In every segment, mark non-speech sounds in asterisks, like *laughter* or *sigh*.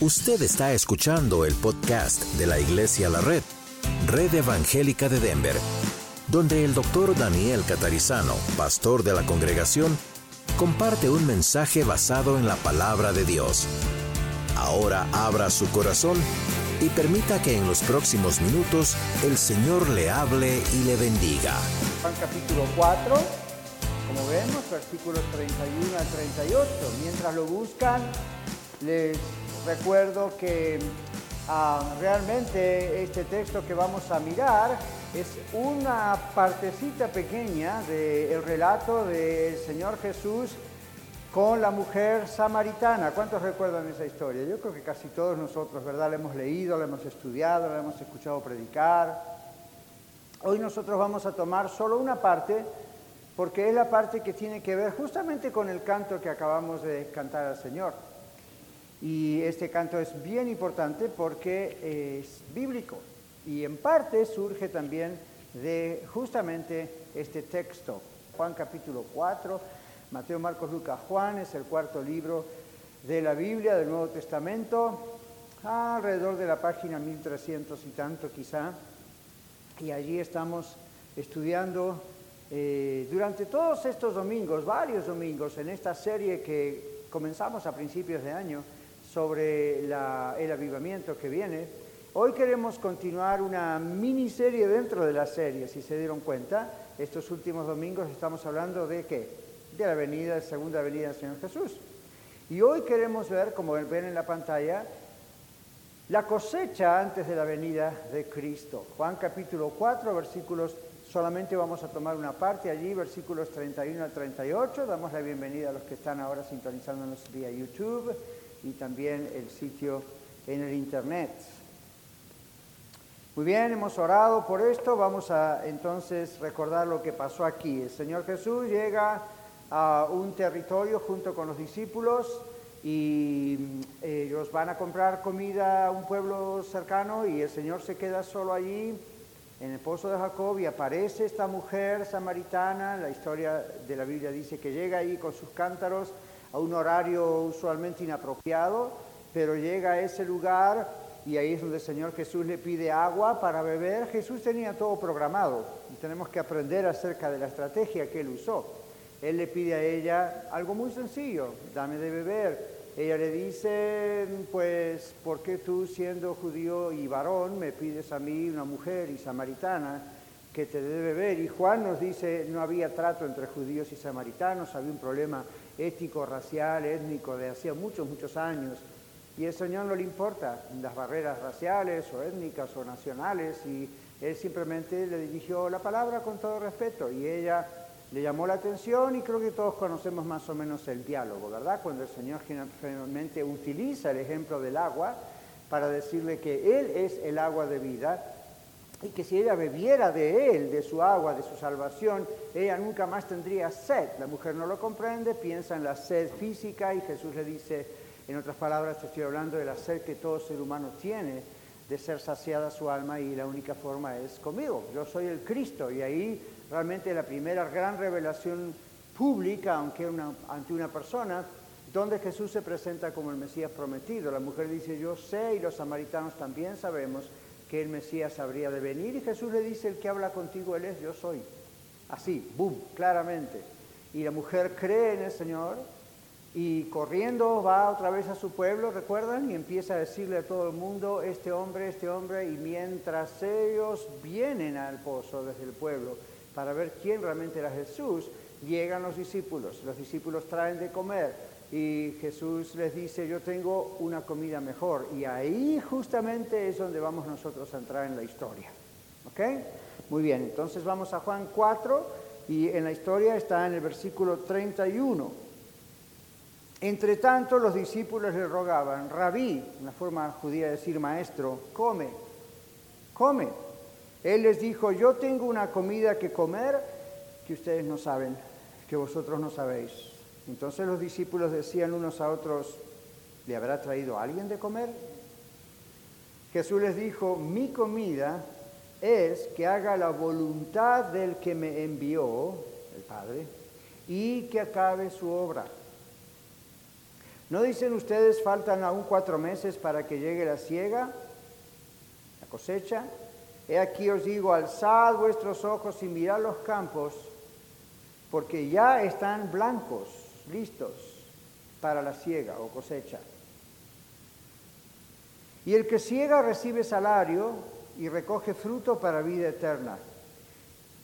Usted está escuchando el podcast de la Iglesia La Red, Red Evangélica de Denver, donde el doctor Daniel Catarizano, pastor de la congregación, comparte un mensaje basado en la palabra de Dios. Ahora abra su corazón y permita que en los próximos minutos el Señor le hable y le bendiga. Juan capítulo 4, como vemos, versículos 31 al 38. Mientras lo buscan, les recuerdo que ah, realmente este texto que vamos a mirar es una partecita pequeña del relato del Señor Jesús con la mujer samaritana. ¿Cuántos recuerdan esa historia? Yo creo que casi todos nosotros, ¿verdad? La hemos leído, la hemos estudiado, la hemos escuchado predicar. Hoy nosotros vamos a tomar solo una parte, porque es la parte que tiene que ver justamente con el canto que acabamos de cantar al Señor. Y este canto es bien importante porque es bíblico y en parte surge también de justamente este texto. Juan capítulo 4, Mateo, Marcos, Lucas, Juan es el cuarto libro de la Biblia del Nuevo Testamento, alrededor de la página 1300 y tanto quizá. Y allí estamos estudiando eh, durante todos estos domingos, varios domingos, en esta serie que comenzamos a principios de año, sobre el avivamiento que viene. Hoy queremos continuar una miniserie dentro de la serie, si se dieron cuenta. Estos últimos domingos estamos hablando de qué? De la venida, segunda venida del Señor Jesús. Y hoy queremos ver, como ven en la pantalla, la cosecha antes de la venida de Cristo. Juan capítulo 4, versículos, solamente vamos a tomar una parte allí, versículos 31 al 38. Damos la bienvenida a los que están ahora sintonizándonos vía YouTube y también el sitio en el Internet. Muy bien, hemos orado por esto. Vamos a entonces recordar lo que pasó aquí. El Señor Jesús llega a un territorio junto con los discípulos y eh, ellos van a comprar comida a un pueblo cercano y el Señor se queda solo allí en el pozo de Jacob y aparece esta mujer samaritana. La historia de la Biblia dice que llega ahí con sus cántaros a un horario usualmente inapropiado, pero llega a ese lugar y ahí es donde el Señor Jesús le pide agua para beber. Jesús tenía todo programado y tenemos que aprender acerca de la estrategia que él usó. Él le pide a ella algo muy sencillo, dame de beber. Ella le dice, pues, ¿por qué tú siendo judío y varón me pides a mí, una mujer y samaritana, que te dé de beber? Y Juan nos dice, no había trato entre judíos y samaritanos, había un problema ético, racial, étnico de hacía muchos, muchos años. Y el Señor no le importa las barreras raciales o étnicas o nacionales y él simplemente le dirigió la palabra con todo respeto y ella le llamó la atención y creo que todos conocemos más o menos el diálogo, ¿verdad? Cuando el Señor generalmente utiliza el ejemplo del agua para decirle que Él es el agua de vida y que si ella bebiera de él, de su agua, de su salvación, ella nunca más tendría sed. La mujer no lo comprende, piensa en la sed física y Jesús le dice, en otras palabras, te estoy hablando de la sed que todo ser humano tiene de ser saciada su alma y la única forma es conmigo. Yo soy el Cristo y ahí realmente la primera gran revelación pública, aunque ante una persona, donde Jesús se presenta como el Mesías prometido. La mujer dice, yo sé y los samaritanos también sabemos que el Mesías habría de venir y Jesús le dice, el que habla contigo, Él es, yo soy. Así, boom, claramente. Y la mujer cree en el Señor y corriendo va otra vez a su pueblo, ¿recuerdan? Y empieza a decirle a todo el mundo, este hombre, este hombre, y mientras ellos vienen al pozo desde el pueblo para ver quién realmente era Jesús, llegan los discípulos. Los discípulos traen de comer y Jesús les dice, yo tengo una comida mejor. Y ahí justamente es donde vamos nosotros a entrar en la historia. ¿Ok? Muy bien, entonces vamos a Juan 4 y en la historia está en el versículo 31. Entre tanto los discípulos le rogaban, rabí, una forma judía de decir maestro, come, come. Él les dijo, yo tengo una comida que comer que ustedes no saben, que vosotros no sabéis. Entonces los discípulos decían unos a otros, ¿le habrá traído alguien de comer? Jesús les dijo, mi comida es que haga la voluntad del que me envió, el Padre, y que acabe su obra. ¿No dicen ustedes faltan aún cuatro meses para que llegue la siega, la cosecha? He aquí os digo, alzad vuestros ojos y mirad los campos, porque ya están blancos, listos para la siega o cosecha. Y el que ciega recibe salario y recoge fruto para vida eterna,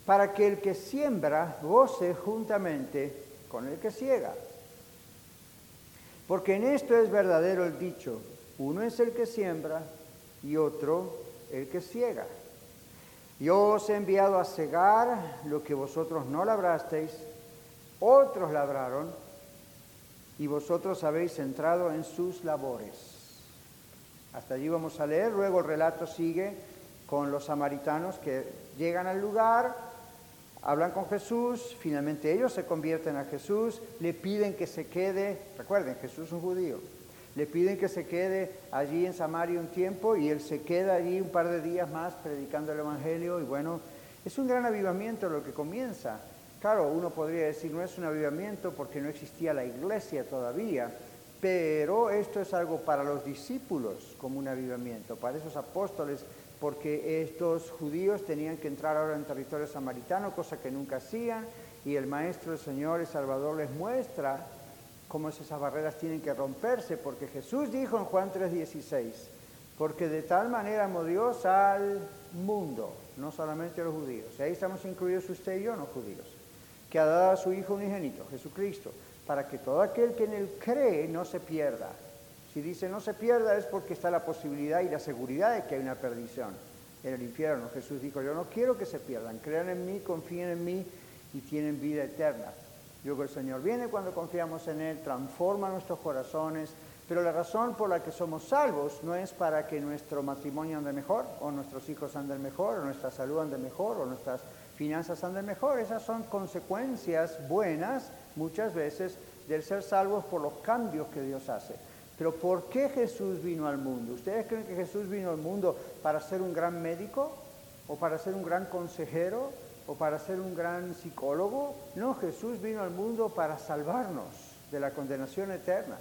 para que el que siembra goce juntamente con el que ciega. Porque en esto es verdadero el dicho, uno es el que siembra y otro el que ciega. Yo os he enviado a cegar lo que vosotros no labrasteis, otros labraron y vosotros habéis entrado en sus labores. Hasta allí vamos a leer, luego el relato sigue con los samaritanos que llegan al lugar, hablan con Jesús, finalmente ellos se convierten a Jesús, le piden que se quede, recuerden, Jesús es un judío, le piden que se quede allí en Samaria un tiempo y él se queda allí un par de días más predicando el Evangelio y bueno, es un gran avivamiento lo que comienza. Claro, uno podría decir no es un avivamiento porque no existía la iglesia todavía, pero esto es algo para los discípulos como un avivamiento, para esos apóstoles, porque estos judíos tenían que entrar ahora en territorio samaritano, cosa que nunca hacían, y el Maestro, el Señor, el Salvador les muestra cómo esas barreras tienen que romperse, porque Jesús dijo en Juan 3:16, porque de tal manera amó Dios al mundo, no solamente a los judíos, y ahí estamos incluidos usted y yo, no judíos, que ha dado a su Hijo unigénito, Jesucristo, para que todo aquel que en él cree no se pierda. Si dice no se pierda es porque está la posibilidad y la seguridad de que hay una perdición en el infierno. Jesús dijo, yo no quiero que se pierdan, crean en mí, confíen en mí y tienen vida eterna. Luego el Señor viene cuando confiamos en Él, transforma nuestros corazones, pero la razón por la que somos salvos no es para que nuestro matrimonio ande mejor, o nuestros hijos anden mejor, o nuestra salud ande mejor, o nuestras finanzas anden mejor. Esas son consecuencias buenas muchas veces del ser salvos por los cambios que Dios hace. Pero ¿por qué Jesús vino al mundo? ¿Ustedes creen que Jesús vino al mundo para ser un gran médico? ¿O para ser un gran consejero? o para ser un gran psicólogo. No, Jesús vino al mundo para salvarnos de la condenación eterna.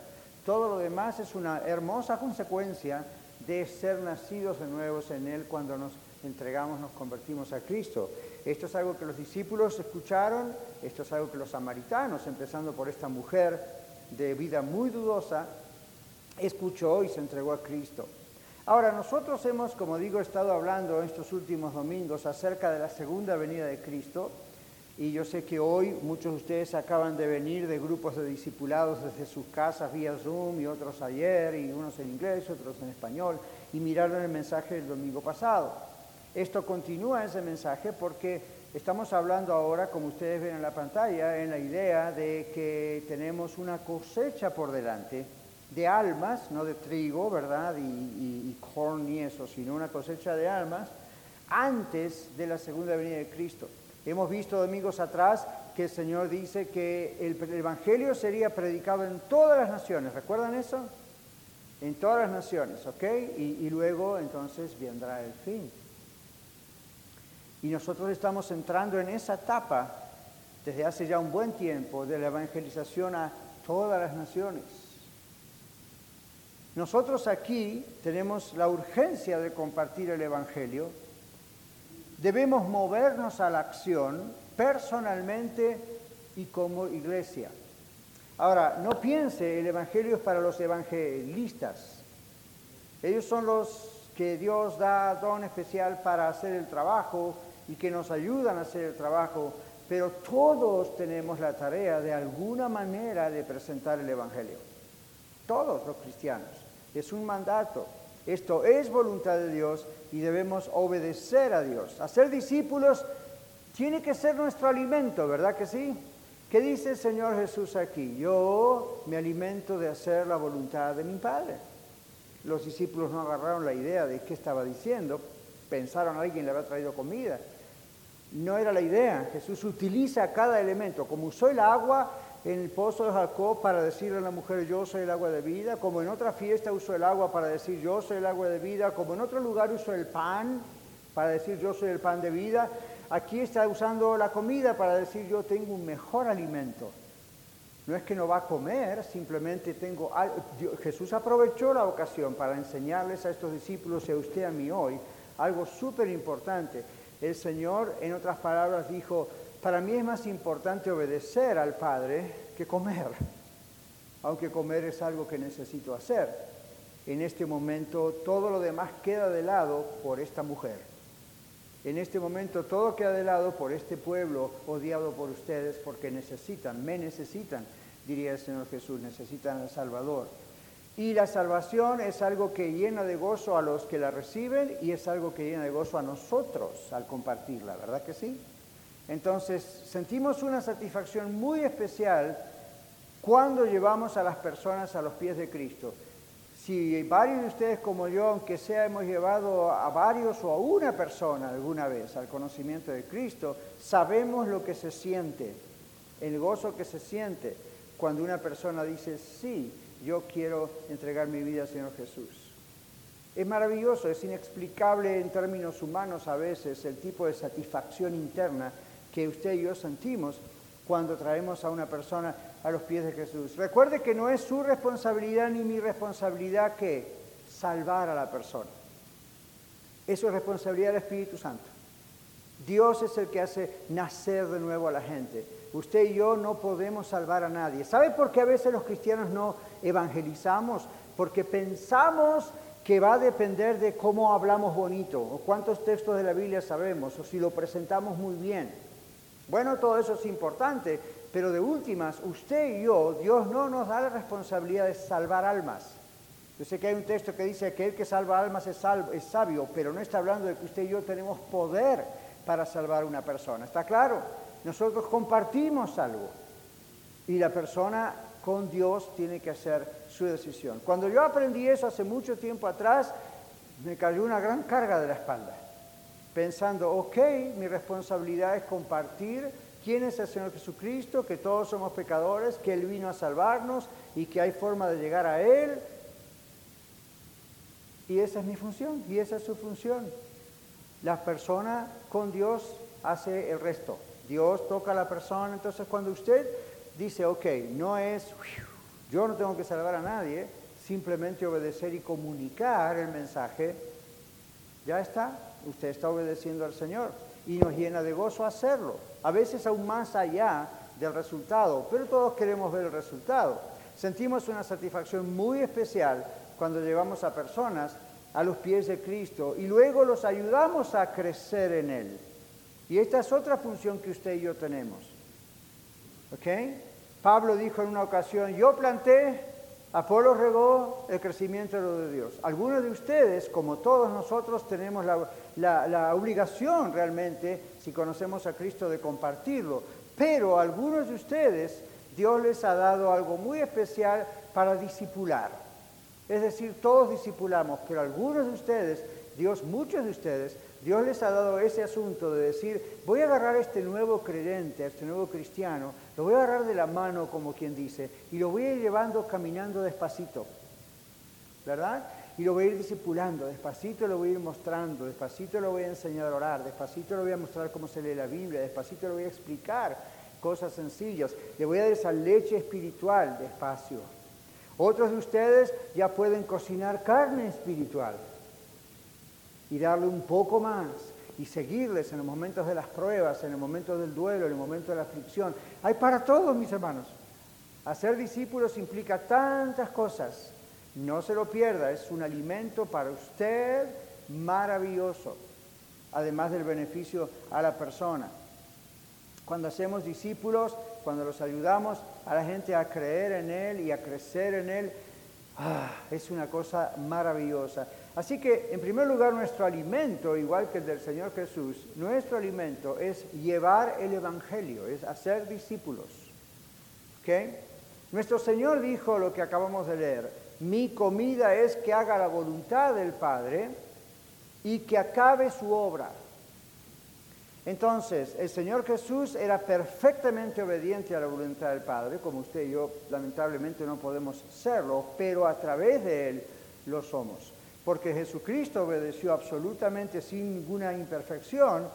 Todo lo demás es una hermosa consecuencia de ser nacidos de nuevos en Él cuando nos entregamos, nos convertimos a Cristo. Esto es algo que los discípulos escucharon, esto es algo que los samaritanos, empezando por esta mujer de vida muy dudosa, escuchó y se entregó a Cristo. Ahora, nosotros hemos, como digo, estado hablando estos últimos domingos acerca de la segunda venida de Cristo y yo sé que hoy muchos de ustedes acaban de venir de grupos de discipulados desde sus casas vía Zoom y otros ayer y unos en inglés, otros en español y miraron el mensaje del domingo pasado. Esto continúa ese mensaje porque estamos hablando ahora, como ustedes ven en la pantalla, en la idea de que tenemos una cosecha por delante de almas, no de trigo, ¿verdad? Y, corn y eso, sino una cosecha de almas antes de la segunda venida de Cristo. Hemos visto domingos atrás que el Señor dice que el, Evangelio sería predicado en todas las naciones. ¿Recuerdan eso? En todas las naciones, ¿ok? Y, y luego entonces vendrá el fin. Y nosotros estamos entrando en esa etapa desde hace ya un buen tiempo de la evangelización a todas las naciones. Nosotros aquí tenemos la urgencia de compartir el Evangelio. Debemos movernos a la acción personalmente y como iglesia. Ahora, no piense, el Evangelio es para los evangelistas. Ellos son los que Dios da don especial para hacer el trabajo y que nos ayudan a hacer el trabajo, pero todos tenemos la tarea de alguna manera de presentar el Evangelio. Todos los cristianos es un mandato. Esto es voluntad de Dios y debemos obedecer a Dios. Hacer discípulos tiene que ser nuestro alimento, ¿verdad que sí? ¿Qué dice el Señor Jesús aquí? Yo me alimento de hacer la voluntad de mi Padre. Los discípulos no agarraron la idea de qué estaba diciendo, pensaron alguien le había traído comida. No era la idea. Jesús utiliza cada elemento. Como usó el agua, en el pozo de Jacob para decirle a la mujer yo soy el agua de vida, como en otra fiesta usó el agua para decir yo soy el agua de vida, como en otro lugar usó el pan para decir yo soy el pan de vida, aquí está usando la comida para decir yo tengo un mejor alimento. No es que no va a comer, simplemente tengo Jesús aprovechó la ocasión para enseñarles a estos discípulos y a usted a mí hoy algo súper importante. El Señor, en otras palabras, dijo, para mí es más importante obedecer al Padre que comer, aunque comer es algo que necesito hacer. En este momento todo lo demás queda de lado por esta mujer. En este momento todo queda de lado por este pueblo odiado por ustedes porque necesitan, me necesitan, diría el Señor Jesús, necesitan al Salvador. Y la salvación es algo que llena de gozo a los que la reciben y es algo que llena de gozo a nosotros al compartirla, ¿verdad que sí? Entonces sentimos una satisfacción muy especial cuando llevamos a las personas a los pies de Cristo. Si varios de ustedes como yo, aunque sea hemos llevado a varios o a una persona alguna vez al conocimiento de Cristo, sabemos lo que se siente, el gozo que se siente cuando una persona dice, sí, yo quiero entregar mi vida al Señor Jesús. Es maravilloso, es inexplicable en términos humanos a veces el tipo de satisfacción interna que usted y yo sentimos cuando traemos a una persona a los pies de Jesús. Recuerde que no es su responsabilidad ni mi responsabilidad que salvar a la persona. Eso es responsabilidad del Espíritu Santo. Dios es el que hace nacer de nuevo a la gente. Usted y yo no podemos salvar a nadie. ¿Sabe por qué a veces los cristianos no evangelizamos? Porque pensamos que va a depender de cómo hablamos bonito, o cuántos textos de la Biblia sabemos, o si lo presentamos muy bien. Bueno, todo eso es importante, pero de últimas, usted y yo, Dios no nos da la responsabilidad de salvar almas. Yo sé que hay un texto que dice que el que salva almas es, sabio, pero no está hablando de que usted y yo tenemos poder para salvar una persona. ¿Está claro? Nosotros compartimos algo y la persona con Dios tiene que hacer su decisión. Cuando yo aprendí eso hace mucho tiempo atrás, me cayó una gran carga de la espalda, pensando, ok, mi responsabilidad es compartir quién es el Señor Jesucristo, que todos somos pecadores, que Él vino a salvarnos y que hay forma de llegar a Él. Y esa es mi función, y esa es su función. La persona con Dios hace el resto. Dios toca a la persona, entonces cuando usted dice, ok, no es, yo no tengo que salvar a nadie, simplemente obedecer y comunicar el mensaje, ya está, usted está obedeciendo al Señor y nos llena de gozo hacerlo, a veces aún más allá del resultado, pero todos queremos ver el resultado. Sentimos una satisfacción muy especial cuando llevamos a personas a los pies de Cristo y luego los ayudamos a crecer en Él. Y esta es otra función que usted y yo tenemos. ¿Ok? Pablo dijo en una ocasión, yo planté, Apolo regó el crecimiento de Dios. Algunos de ustedes, como todos nosotros, tenemos la, obligación realmente, si conocemos a Cristo, de compartirlo. Pero algunos de ustedes, Dios les ha dado algo muy especial para disipular. Es decir, todos discipulamos, pero algunos de ustedes, Dios, muchos de ustedes, Dios les ha dado ese asunto de decir, voy a agarrar a este nuevo creyente, a este nuevo cristiano, lo voy a agarrar de la mano, como quien dice, y lo voy a ir llevando caminando despacito, ¿verdad? Y lo voy a ir discipulando, despacito lo voy a ir mostrando, despacito lo voy a enseñar a orar, despacito lo voy a mostrar cómo se lee la Biblia, despacito lo voy a explicar cosas sencillas, le voy a dar esa leche espiritual despacio. Otros de ustedes ya pueden cocinar carne espiritual y darle un poco más y seguirles en los momentos de las pruebas, en el momento del duelo, en el momento de la aflicción. Hay para todos, mis hermanos. Hacer discípulos implica tantas cosas. No se lo pierda, es un alimento para usted maravilloso, además del beneficio a la persona. Cuando hacemos discípulos, cuando los ayudamos a la gente a creer en Él y a crecer en Él, ah, es una cosa maravillosa. Así que, en primer lugar, nuestro alimento, igual que el del Señor Jesús, nuestro alimento es llevar el Evangelio, es hacer discípulos. Nuestro Señor dijo lo que acabamos de leer, mi comida es que haga la voluntad del Padre y que acabe su obra. Entonces, el Señor Jesús era perfectamente obediente a la voluntad del Padre, como usted y yo lamentablemente no podemos serlo, pero a través de Él lo somos porque Jesucristo obedeció absolutamente sin ninguna imperfección,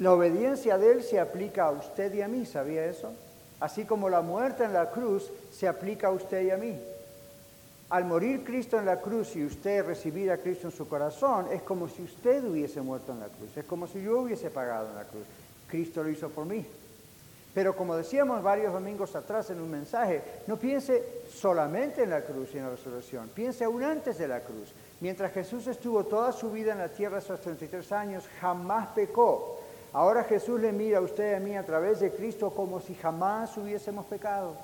la obediencia de Él se aplica a usted y a mí, ¿sabía eso? Así como la muerte en la cruz se aplica a usted y a mí. Al morir Cristo en la cruz y usted recibir a Cristo en su corazón, es como si usted hubiese muerto en la cruz, es como si yo hubiese pagado en la cruz. Cristo lo hizo por mí. Pero como decíamos varios domingos atrás en un mensaje, no piense solamente en la cruz y en la resurrección, piense aún antes de la cruz. Mientras Jesús estuvo toda su vida en la tierra, esos 33 años, jamás pecó. Ahora Jesús le mira a usted y a mí a través de Cristo como si jamás hubiésemos pecado.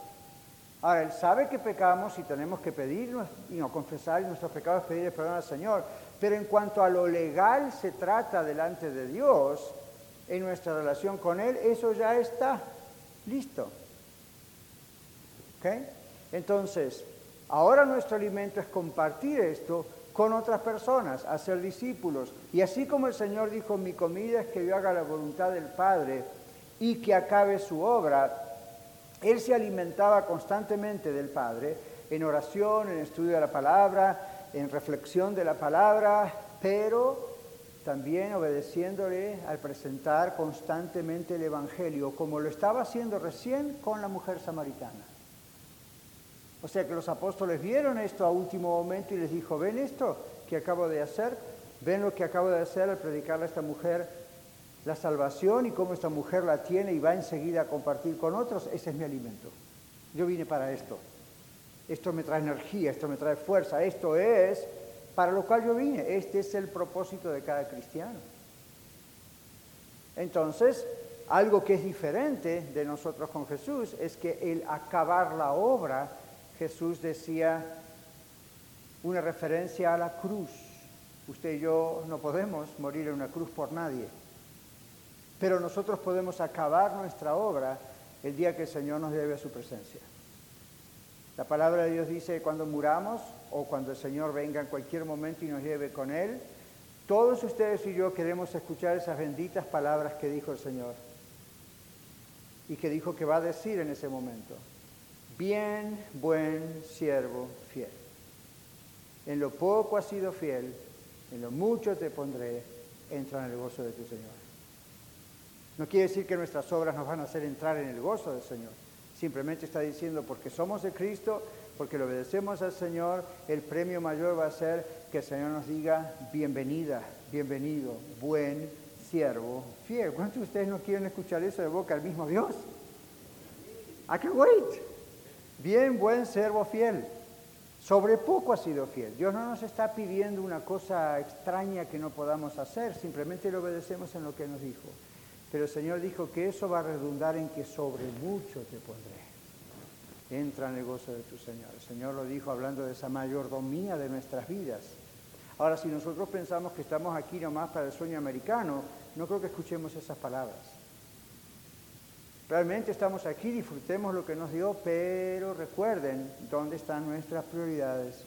Ahora, Él sabe que pecamos y tenemos que pedir y no confesar nuestros pecados, pedir perdón al Señor. Pero en cuanto a lo legal se trata delante de Dios, en nuestra relación con Él, eso ya está listo. ¿Ok? Entonces, ahora nuestro alimento es compartir esto con otras personas, hacer discípulos. Y así como el Señor dijo, mi comida es que yo haga la voluntad del Padre y que acabe su obra, Él se alimentaba constantemente del Padre en oración, en estudio de la palabra, en reflexión de la palabra, pero también obedeciéndole al presentar constantemente el Evangelio, como lo estaba haciendo recién con la mujer samaritana. O sea que los apóstoles vieron esto a último momento y les dijo, ven esto que acabo de hacer, ven lo que acabo de hacer al predicarle a esta mujer la salvación y cómo esta mujer la tiene y va enseguida a compartir con otros, ese es mi alimento. Yo vine para esto. Esto me trae energía, esto me trae fuerza, esto es para lo cual yo vine. Este es el propósito de cada cristiano. Entonces, algo que es diferente de nosotros con Jesús es que el acabar la obra Jesús decía una referencia a la cruz. Usted y yo no podemos morir en una cruz por nadie, pero nosotros podemos acabar nuestra obra el día que el Señor nos lleve a su presencia. La palabra de Dios dice, cuando muramos o cuando el Señor venga en cualquier momento y nos lleve con Él, todos ustedes y yo queremos escuchar esas benditas palabras que dijo el Señor y que dijo que va a decir en ese momento bien, buen siervo fiel. En lo poco has sido fiel, en lo mucho te pondré, entra en el gozo de tu Señor. No quiere decir que nuestras obras nos van a hacer entrar en el gozo del Señor. Simplemente está diciendo, porque somos de Cristo, porque le obedecemos al Señor, el premio mayor va a ser que el Señor nos diga, bienvenida, bienvenido, buen siervo fiel. ¿Cuántos de ustedes no quieren escuchar eso de boca al mismo Dios? I can wait. Bien, buen servo fiel. Sobre poco ha sido fiel. Dios no nos está pidiendo una cosa extraña que no podamos hacer, simplemente le obedecemos en lo que nos dijo. Pero el Señor dijo que eso va a redundar en que sobre mucho te pondré. Entra en el de tu Señor. El Señor lo dijo hablando de esa mayordomía de nuestras vidas. Ahora, si nosotros pensamos que estamos aquí nomás para el sueño americano, no creo que escuchemos esas palabras. Realmente estamos aquí, disfrutemos lo que nos dio, pero recuerden dónde están nuestras prioridades.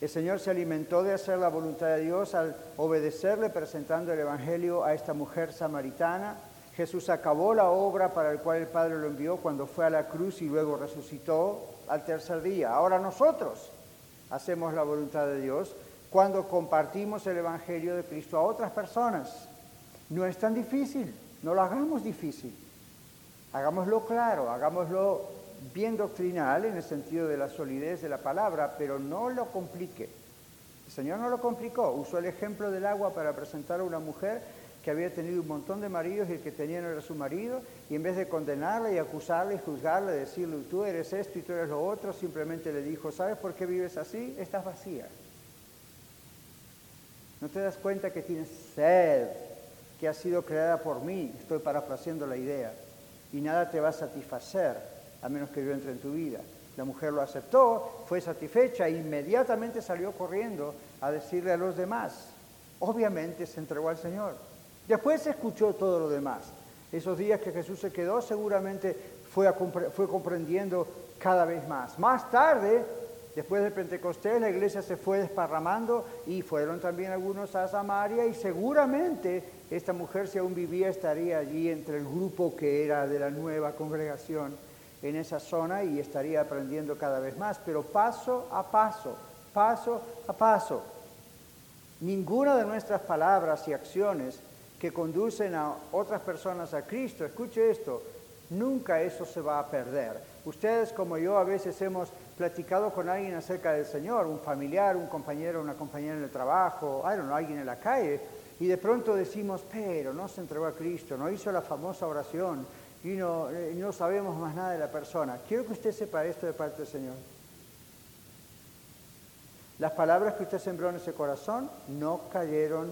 El Señor se alimentó de hacer la voluntad de Dios al obedecerle presentando el Evangelio a esta mujer samaritana. Jesús acabó la obra para la cual el Padre lo envió cuando fue a la cruz y luego resucitó al tercer día. Ahora nosotros hacemos la voluntad de Dios cuando compartimos el Evangelio de Cristo a otras personas. No es tan difícil. No lo hagamos difícil, hagámoslo claro, hagámoslo bien doctrinal en el sentido de la solidez de la palabra, pero no lo complique. El Señor no lo complicó, usó el ejemplo del agua para presentar a una mujer que había tenido un montón de maridos y el que tenía no era su marido, y en vez de condenarla y acusarla y juzgarla, decirle, tú eres esto y tú eres lo otro, simplemente le dijo, ¿sabes por qué vives así? Estás vacía. ¿No te das cuenta que tienes sed que ha sido creada por mí, estoy parafraseando la idea, y nada te va a satisfacer a menos que yo entre en tu vida. La mujer lo aceptó, fue satisfecha e inmediatamente salió corriendo a decirle a los demás. Obviamente se entregó al Señor. Después escuchó todo lo demás. Esos días que Jesús se quedó seguramente fue, fue comprendiendo cada vez más. Más tarde Después de Pentecostés la iglesia se fue desparramando y fueron también algunos a Samaria y seguramente esta mujer si aún vivía estaría allí entre el grupo que era de la nueva congregación en esa zona y estaría aprendiendo cada vez más, pero paso a paso, paso a paso. Ninguna de nuestras palabras y acciones que conducen a otras personas a Cristo, escuche esto, Nunca eso se va a perder. Ustedes como yo a veces hemos platicado con alguien acerca del Señor, un familiar, un compañero, una compañera en el trabajo, I don't alguien en la calle, y de pronto decimos, pero no se entregó a Cristo, no hizo la famosa oración y no, eh, no sabemos más nada de la persona. Quiero que usted sepa esto de parte del Señor. Las palabras que usted sembró en ese corazón no cayeron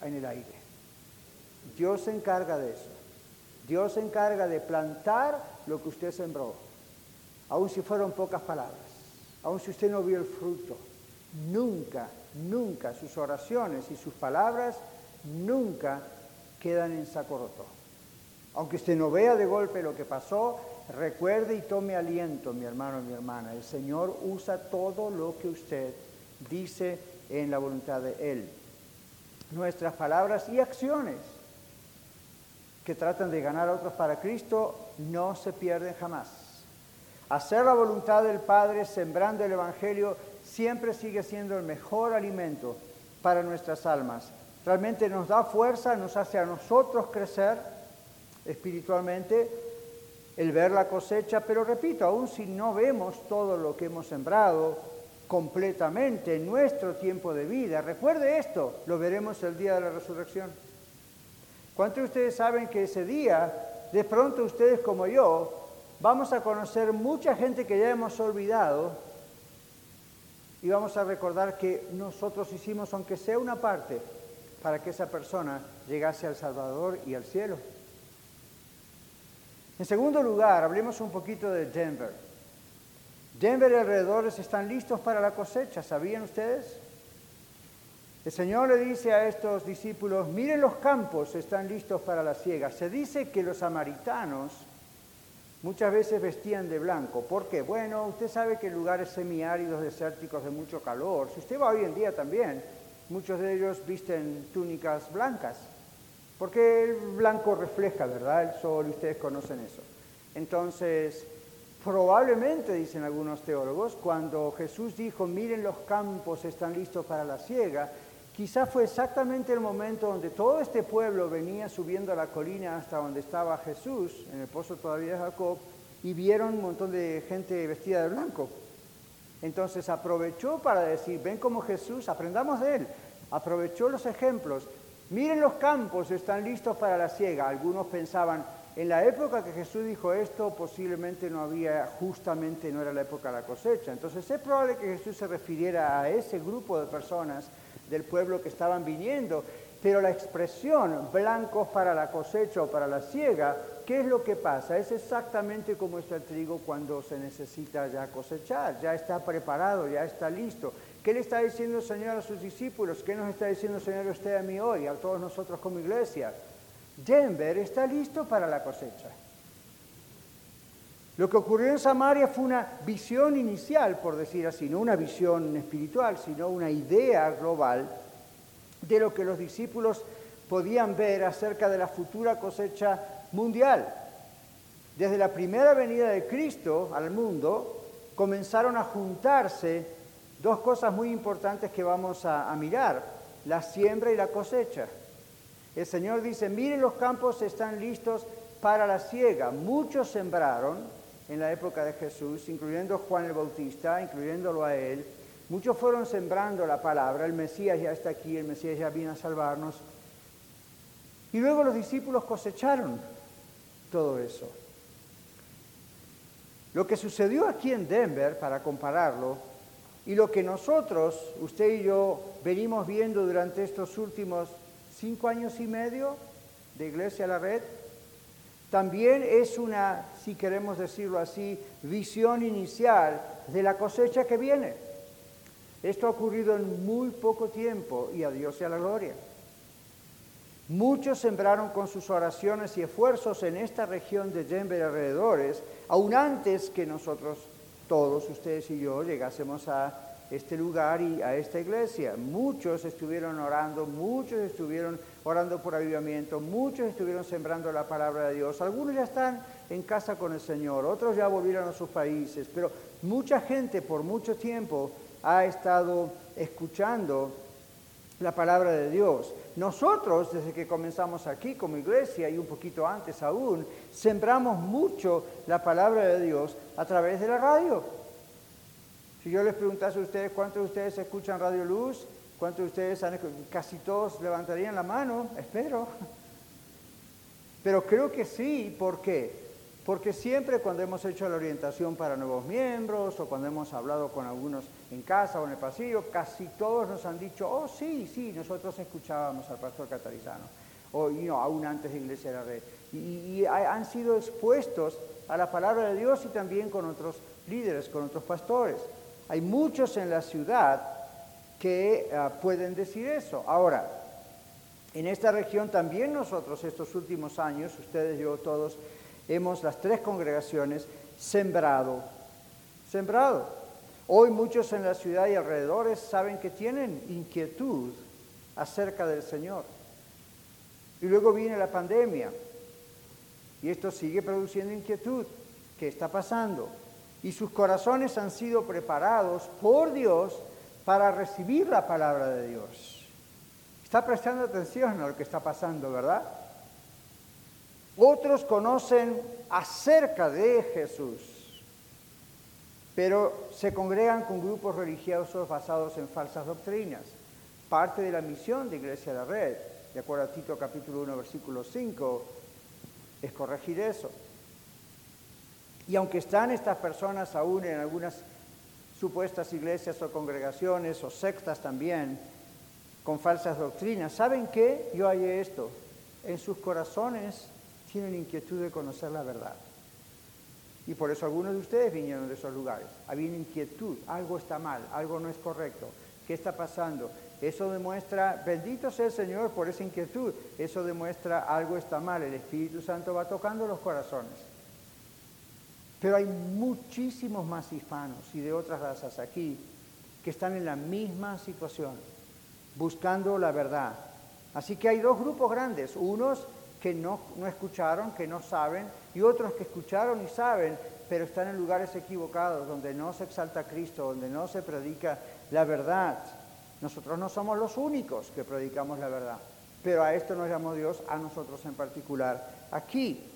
en el aire. Dios se encarga de eso. Dios se encarga de plantar lo que usted sembró, aun si fueron pocas palabras, aun si usted no vio el fruto. Nunca, nunca sus oraciones y sus palabras nunca quedan en saco roto. Aunque usted no vea de golpe lo que pasó, recuerde y tome aliento, mi hermano y mi hermana. El Señor usa todo lo que usted dice en la voluntad de Él. Nuestras palabras y acciones que tratan de ganar a otros para Cristo no se pierden jamás. Hacer la voluntad del Padre sembrando el Evangelio siempre sigue siendo el mejor alimento para nuestras almas. Realmente nos da fuerza, nos hace a nosotros crecer espiritualmente el ver la cosecha, pero repito, aún si no vemos todo lo que hemos sembrado completamente en nuestro tiempo de vida, recuerde esto, lo veremos el día de la resurrección. ¿Cuántos de ustedes saben que ese día, de pronto ustedes como yo, vamos a conocer mucha gente que ya hemos olvidado y vamos a recordar que nosotros hicimos, aunque sea una parte, para que esa persona llegase al Salvador y al cielo? En segundo lugar, hablemos un poquito de Denver. Denver y alrededores están listos para la cosecha, ¿sabían ustedes? El Señor le dice a estos discípulos, miren los campos, están listos para la siega. Se dice que los samaritanos muchas veces vestían de blanco. ¿Por qué? Bueno, usted sabe que lugares semiáridos, desérticos de mucho calor, si usted va hoy en día también, muchos de ellos visten túnicas blancas. Porque el blanco refleja, ¿verdad? El sol, ustedes conocen eso. Entonces, probablemente, dicen algunos teólogos, cuando Jesús dijo, miren los campos están listos para la siega, quizá fue exactamente el momento donde todo este pueblo venía subiendo a la colina hasta donde estaba Jesús, en el pozo todavía de Jacob, y vieron un montón de gente vestida de blanco. Entonces aprovechó para decir, ven como Jesús, aprendamos de él. Aprovechó los ejemplos Miren los campos, están listos para la siega. Algunos pensaban, en la época que Jesús dijo esto, posiblemente no había, justamente no era la época de la cosecha. Entonces es probable que Jesús se refiriera a ese grupo de personas del pueblo que estaban viniendo. Pero la expresión blancos para la cosecha o para la siega, ¿qué es lo que pasa? Es exactamente como está el trigo cuando se necesita ya cosechar, ya está preparado, ya está listo. ¿Qué le está diciendo el Señor a sus discípulos? ¿Qué nos está diciendo el Señor a usted a mí hoy, a todos nosotros como iglesia? Denver está listo para la cosecha. Lo que ocurrió en Samaria fue una visión inicial, por decir así, no una visión espiritual, sino una idea global de lo que los discípulos podían ver acerca de la futura cosecha mundial. Desde la primera venida de Cristo al mundo, comenzaron a juntarse dos cosas muy importantes que vamos a, mirar, la siembra y la cosecha. El Señor dice, miren los campos están listos para la siega. Muchos sembraron en la época de Jesús, incluyendo Juan el Bautista, incluyéndolo a él. Muchos fueron sembrando la palabra, el Mesías ya está aquí, el Mesías ya viene a salvarnos. Y luego los discípulos cosecharon todo eso. Lo que sucedió aquí en Denver, para compararlo, y lo que nosotros, usted y yo, venimos viendo durante estos últimos cinco años y medio de Iglesia a la Red, también es una, si queremos decirlo así, visión inicial de la cosecha que viene. Esto ha ocurrido en muy poco tiempo y a Dios sea la gloria. Muchos sembraron con sus oraciones y esfuerzos en esta región de Denver y alrededores, aún antes que nosotros todos ustedes y yo llegásemos a este lugar y a esta iglesia. Muchos estuvieron orando, muchos estuvieron orando por avivamiento, muchos estuvieron sembrando la palabra de Dios. Algunos ya están en casa con el Señor, otros ya volvieron a sus países, pero mucha gente por mucho tiempo ha estado escuchando la palabra de Dios. Nosotros, desde que comenzamos aquí como iglesia y un poquito antes aún, sembramos mucho la palabra de Dios a través de la radio. Si yo les preguntase a ustedes cuántos de ustedes escuchan Radio Luz, cuántos de ustedes han, casi todos levantarían la mano, espero. Pero creo que sí, ¿por qué? Porque siempre cuando hemos hecho la orientación para nuevos miembros o cuando hemos hablado con algunos en casa o en el pasillo, casi todos nos han dicho, oh sí, sí, nosotros escuchábamos al pastor catarizano, o aún antes de Iglesia de la Red. Y, han sido expuestos a la palabra de Dios y también con otros líderes, con otros pastores. Hay muchos en la ciudad que ah, pueden decir eso. Ahora, en esta región también nosotros estos últimos años, ustedes, yo, todos, hemos, las tres congregaciones, sembrado, sembrado. Hoy muchos en la ciudad y alrededores saben que tienen inquietud acerca del Señor. Y luego viene la pandemia. Y esto sigue produciendo inquietud. ¿Qué está pasando? Y sus corazones han sido preparados por Dios para recibir la palabra de Dios. Está prestando atención a lo que está pasando, ¿verdad? Otros conocen acerca de Jesús, pero se congregan con grupos religiosos basados en falsas doctrinas. Parte de la misión de Iglesia de la Red, de acuerdo a Tito capítulo 1, versículo 5, es corregir eso. Y aunque están estas personas aún en algunas supuestas iglesias o congregaciones o sectas también, con falsas doctrinas. ¿Saben qué? Yo hallé esto. En sus corazones tienen inquietud de conocer la verdad. Y por eso algunos de ustedes vinieron de esos lugares. Había inquietud, algo está mal, algo no es correcto. ¿Qué está pasando? Eso demuestra, bendito sea el Señor por esa inquietud, eso demuestra algo está mal. El Espíritu Santo va tocando los corazones. Pero hay muchísimos más hispanos y de otras razas aquí que están en la misma situación buscando la verdad. Así que hay dos grupos grandes, unos que no, no escucharon, que no saben, y otros que escucharon y saben, pero están en lugares equivocados, donde no se exalta a Cristo, donde no se predica la verdad. Nosotros no somos los únicos que predicamos la verdad, pero a esto nos llamó Dios, a nosotros en particular. Aquí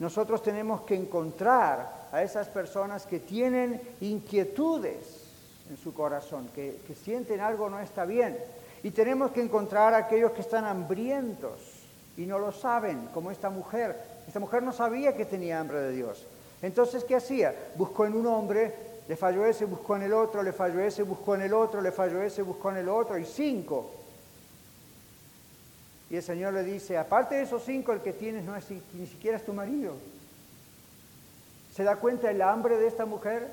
nosotros tenemos que encontrar a esas personas que tienen inquietudes en su corazón, que, que sienten algo no está bien, y tenemos que encontrar a aquellos que están hambrientos y no lo saben, como esta mujer. Esta mujer no sabía que tenía hambre de Dios. Entonces, ¿qué hacía? Buscó en un hombre, le falló ese, buscó en el otro, le falló ese, buscó en el otro, le falló ese, buscó en el otro, y cinco. Y el Señor le dice, aparte de esos cinco, el que tienes no es ni siquiera tu marido. ¿Se da cuenta el hambre de esta mujer?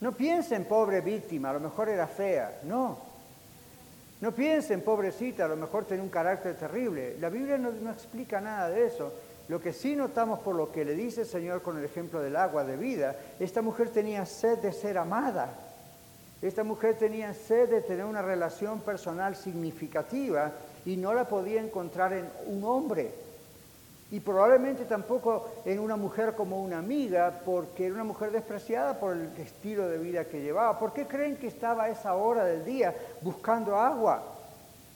No piensen, pobre víctima, a lo mejor era fea. No, no piensen, pobrecita, a lo mejor tiene un carácter terrible. La Biblia no, explica nada de eso. Lo que sí notamos por lo que le dice el Señor con el ejemplo del agua de vida, esta mujer tenía sed de ser amada. Esta mujer tenía sed de tener una relación personal significativa y no la podía encontrar en un hombre y probablemente tampoco en una mujer como una amiga, porque era una mujer despreciada por el estilo de vida que llevaba. ¿Por qué creen que estaba a esa hora del día buscando agua?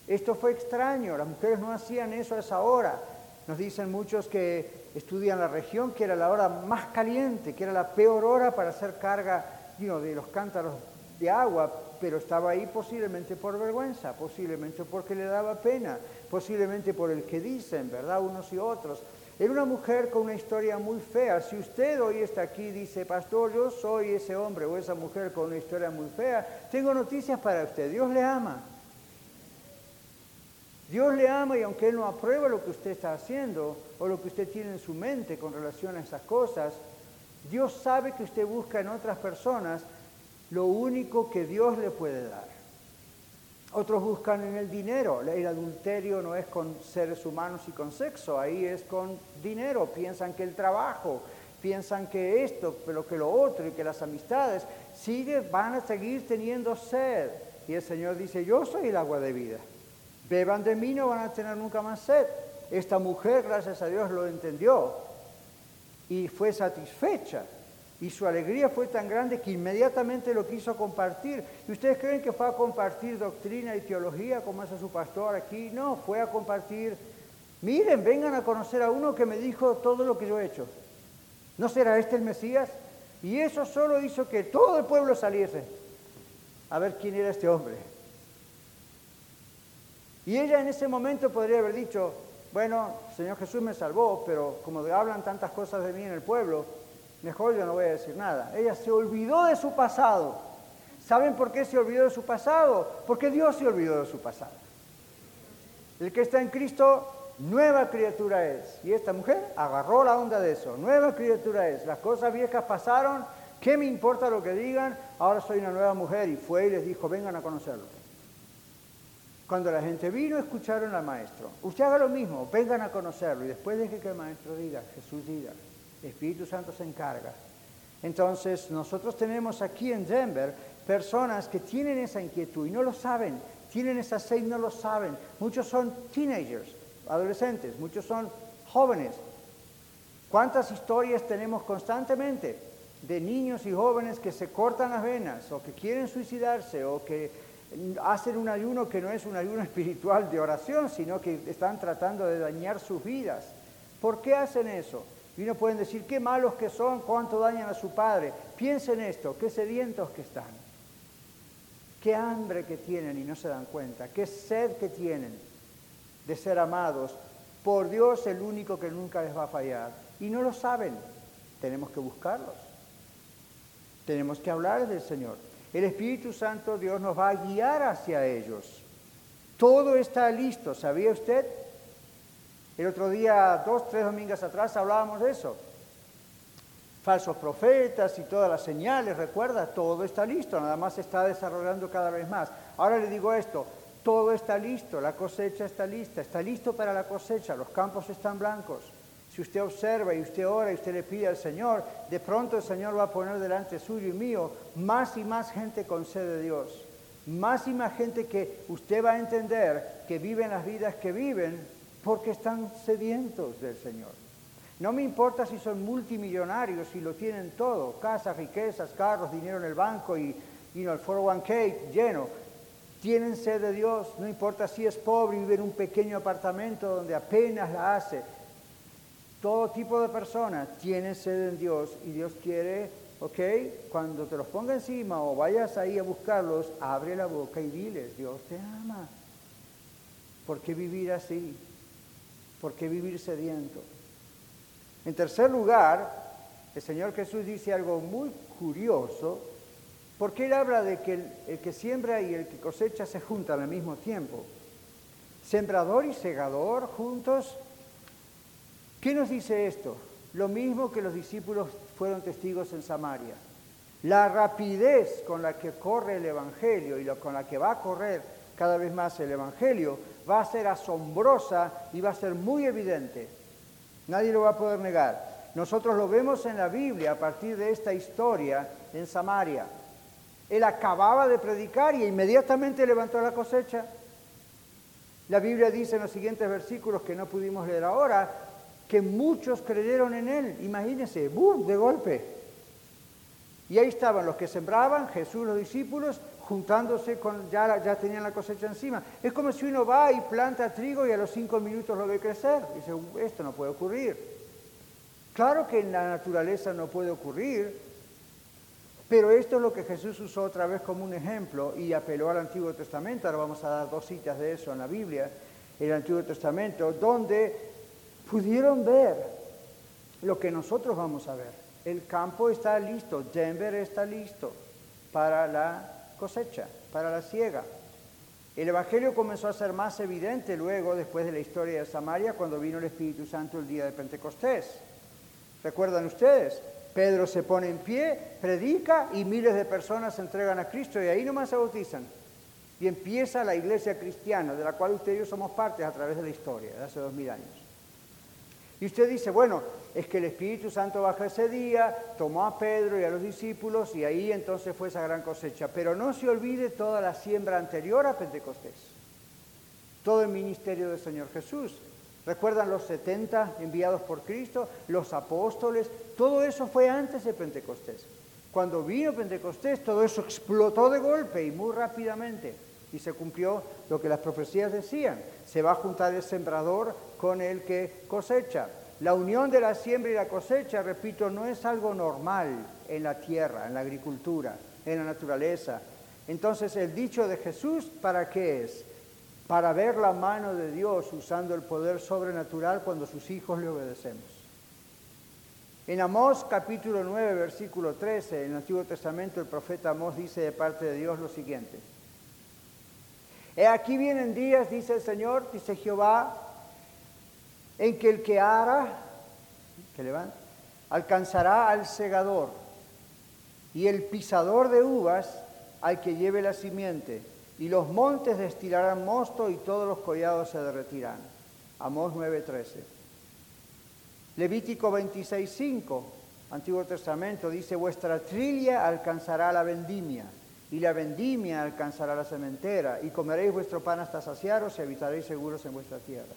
Esto fue extraño, las mujeres no hacían eso a esa hora. Nos dicen muchos que estudian la región que era la hora más caliente, que era la peor hora para hacer carga de los cántaros de agua, pero estaba ahí posiblemente por vergüenza, posiblemente porque le daba pena, posiblemente por el que dicen, ¿verdad? Unos y otros. Era una mujer con una historia muy fea. Si usted hoy está aquí y dice, pastor, yo soy ese hombre o esa mujer con una historia muy fea, tengo noticias para usted. Dios le ama. Dios le ama y aunque Él no aprueba lo que usted está haciendo o lo que usted tiene en su mente con relación a esas cosas, Dios sabe que usted busca en otras personas lo único que Dios le puede dar. Otros buscan en el dinero. El adulterio no es con seres humanos y con sexo, ahí es con dinero. Piensan que el trabajo, piensan que esto, pero que lo otro y que las amistades sigue, van a seguir teniendo sed. Y el Señor dice, yo soy el agua de vida. Beban de mí, no van a tener nunca más sed. Esta mujer, gracias a Dios, lo entendió y fue satisfecha Y su alegría fue tan grande que inmediatamente lo quiso compartir. ¿Y ustedes creen que fue a compartir doctrina y teología como hace su pastor aquí? No, fue a compartir, miren, vengan a conocer a uno que me dijo todo lo que yo he hecho. ¿No será este el Mesías? Y eso solo hizo que todo el pueblo saliese a ver quién era este hombre. Y ella en ese momento podría haber dicho, bueno, Señor Jesús me salvó, pero como hablan tantas cosas de mí en el pueblo, mejor yo no voy a decir nada. Ella se olvidó de su pasado. ¿Saben por qué se olvidó de su pasado? Porque Dios se olvidó de su pasado. El que está en Cristo, nueva criatura es. Y esta mujer agarró la onda de eso. Nueva criatura es. Las cosas viejas pasaron. ¿Qué me importa lo que digan? Ahora soy una nueva mujer. Y fue y les dijo, vengan a conocerlo. Cuando la gente vino, escucharon al maestro. Usted haga lo mismo, vengan a conocerlo. Y después deje que el maestro diga, Jesús diga. Espíritu Santo se encarga. Entonces, nosotros tenemos aquí en Denver personas que tienen esa inquietud y no lo saben, tienen esa sed y no lo saben. Muchos son teenagers, adolescentes, muchos son jóvenes. ¿Cuántas historias tenemos constantemente de niños y jóvenes que se cortan las venas o que quieren suicidarse o que hacen un ayuno que no es un ayuno *laughs* espiritual de oración, sino que están tratando de dañar sus vidas? ¿Por qué hacen eso? Y no pueden decir qué malos que son, cuánto dañan a su padre. Piensen esto, qué sedientos que están, qué hambre que tienen y no se dan cuenta, qué sed que tienen de ser amados por Dios, el único que nunca les va a fallar. Y no lo saben, tenemos que buscarlos, tenemos que hablar del Señor. El Espíritu Santo, Dios nos va a guiar hacia ellos. Todo está listo, ¿sabía usted? El otro día, dos, tres domingos atrás, hablábamos de eso. Falsos profetas y todas las señales, recuerda, todo está listo, nada más se está desarrollando cada vez más. Ahora le digo esto, todo está listo, la cosecha está lista, está listo para la cosecha, los campos están blancos. Si usted observa y usted ora y usted le pide al Señor, de pronto el Señor va a poner delante suyo y mío más y más gente con sed de Dios. Más y más gente que usted va a entender que viven las vidas que viven porque están sedientos del Señor. No me importa si son multimillonarios, si lo tienen todo, casas, riquezas, carros, dinero en el banco y, el 401k lleno. Tienen sed de Dios, no importa si es pobre y vive en un pequeño apartamento donde apenas la hace. Todo tipo de personas tienen sed en Dios y Dios quiere, ok, cuando te los ponga encima o vayas ahí a buscarlos, abre la boca y diles, Dios te ama. ¿Por qué vivir así? ¿Por qué vivir sediento? En tercer lugar, el Señor Jesús dice algo muy curioso, porque Él habla de que el, que siembra y el que cosecha se juntan al mismo tiempo. Sembrador y segador juntos. ¿Qué nos dice esto? Lo mismo que los discípulos fueron testigos en Samaria. La rapidez con la que corre el Evangelio y con la que va a correr cada vez más el Evangelio va a ser asombrosa y va a ser muy evidente. Nadie lo va a poder negar. Nosotros lo vemos en la Biblia a partir de esta historia en Samaria. Él acababa de predicar y inmediatamente levantó la cosecha. La Biblia dice en los siguientes versículos que no pudimos leer ahora, que muchos creyeron en él. Imagínense, ¡bum! de golpe. Y ahí estaban los que sembraban, Jesús, los discípulos, juntándose con, ya, ya tenían la cosecha encima. Es como si uno va y planta trigo y a los cinco minutos lo ve crecer. Y dice, esto no puede ocurrir. Claro que en la naturaleza no puede ocurrir, pero esto es lo que Jesús usó otra vez como un ejemplo y apeló al Antiguo Testamento. Ahora vamos a dar dos citas de eso en la Biblia, el Antiguo Testamento, donde pudieron ver lo que nosotros vamos a ver. El campo está listo, Denver está listo para la cosecha, para la siega. El Evangelio comenzó a ser más evidente luego, después de la historia de Samaria, cuando vino el Espíritu Santo el día de Pentecostés. ¿Recuerdan ustedes? Pedro se pone en pie, predica y miles de personas se entregan a Cristo y ahí nomás se bautizan. Y empieza la iglesia cristiana, de la cual ustedes y yo somos parte a través de la historia, de hace dos mil años. Y usted dice, bueno, es que el Espíritu Santo bajó ese día, tomó a Pedro y a los discípulos y ahí entonces fue esa gran cosecha. Pero no se olvide toda la siembra anterior a Pentecostés, todo el ministerio del Señor Jesús. ¿Recuerdan los 70 enviados por Cristo? Los apóstoles. Todo eso fue antes de Pentecostés. Cuando vino Pentecostés, todo eso explotó de golpe y muy rápidamente. Y se cumplió lo que las profecías decían. Se va a juntar el sembrador con el que cosecha. La unión de la siembra y la cosecha, repito, no es algo normal en la tierra, en la agricultura, en la naturaleza. Entonces, el dicho de Jesús, ¿para qué es? para ver la mano de Dios usando el poder sobrenatural cuando sus hijos le obedecemos. En Amós capítulo 9, versículo 13, en el Antiguo Testamento el profeta Amós dice de parte de Dios lo siguiente. He aquí vienen días, dice el Señor, dice Jehová, en que el que ara, que levanta, alcanzará al segador y el pisador de uvas al que lleve la simiente y los montes destilarán mosto y todos los collados se derretirán. Amós 9:13. Levítico 26:5, Antiguo Testamento, dice, vuestra trilla alcanzará la vendimia y la vendimia alcanzará la cementera y comeréis vuestro pan hasta saciaros y habitaréis seguros en vuestra tierra.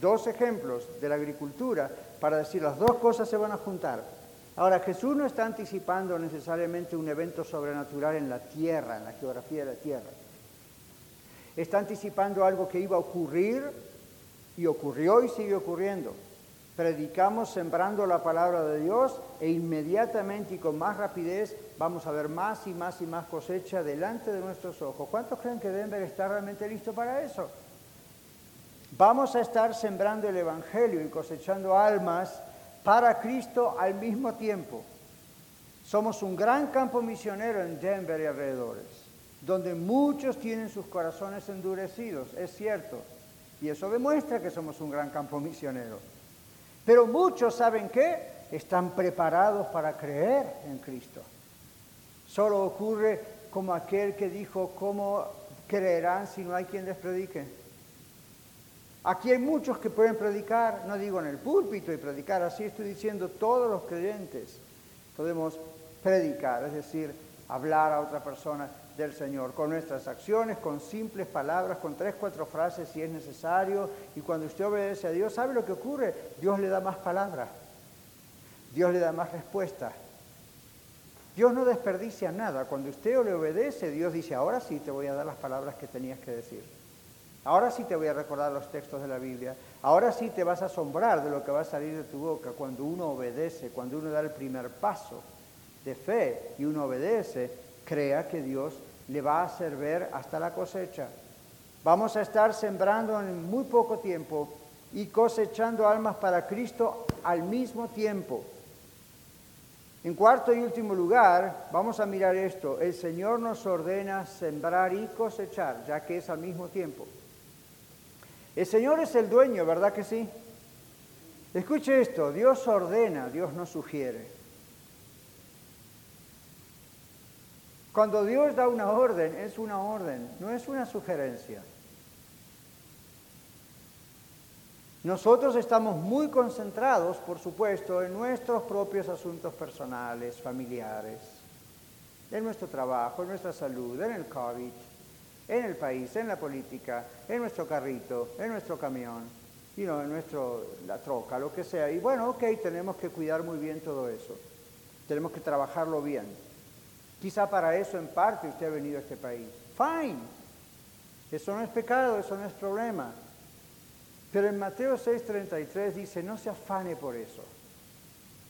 Dos ejemplos de la agricultura para decir las dos cosas se van a juntar. Ahora, Jesús no está anticipando necesariamente un evento sobrenatural en la tierra, en la geografía de la tierra está anticipando algo que iba a ocurrir y ocurrió y sigue ocurriendo. Predicamos sembrando la palabra de Dios e inmediatamente y con más rapidez vamos a ver más y más y más cosecha delante de nuestros ojos. ¿Cuántos creen que Denver está realmente listo para eso? Vamos a estar sembrando el Evangelio y cosechando almas para Cristo al mismo tiempo. Somos un gran campo misionero en Denver y alrededores donde muchos tienen sus corazones endurecidos, es cierto, y eso demuestra que somos un gran campo misionero. Pero muchos, ¿saben qué? Están preparados para creer en Cristo. Solo ocurre como aquel que dijo, ¿cómo creerán si no hay quien les predique? Aquí hay muchos que pueden predicar, no digo en el púlpito y predicar, así estoy diciendo, todos los creyentes podemos predicar, es decir, hablar a otra persona del Señor, con nuestras acciones, con simples palabras, con tres, cuatro frases si es necesario. Y cuando usted obedece a Dios, ¿sabe lo que ocurre? Dios le da más palabras, Dios le da más respuestas. Dios no desperdicia nada. Cuando usted le obedece, Dios dice, ahora sí te voy a dar las palabras que tenías que decir. Ahora sí te voy a recordar los textos de la Biblia. Ahora sí te vas a asombrar de lo que va a salir de tu boca cuando uno obedece, cuando uno da el primer paso de fe y uno obedece, crea que Dios le va a hacer ver hasta la cosecha. Vamos a estar sembrando en muy poco tiempo y cosechando almas para Cristo al mismo tiempo. En cuarto y último lugar, vamos a mirar esto. El Señor nos ordena sembrar y cosechar, ya que es al mismo tiempo. El Señor es el dueño, ¿verdad que sí? Escuche esto, Dios ordena, Dios no sugiere. Cuando Dios da una orden, es una orden, no es una sugerencia. Nosotros estamos muy concentrados, por supuesto, en nuestros propios asuntos personales, familiares, en nuestro trabajo, en nuestra salud, en el COVID, en el país, en la política, en nuestro carrito, en nuestro camión, en nuestro, la troca, lo que sea. Y bueno, ok, tenemos que cuidar muy bien todo eso. Tenemos que trabajarlo bien. Quizá para eso en parte usted ha venido a este país. Fine. Eso no es pecado, eso no es problema. Pero en Mateo 6:33 dice, no se afane por eso.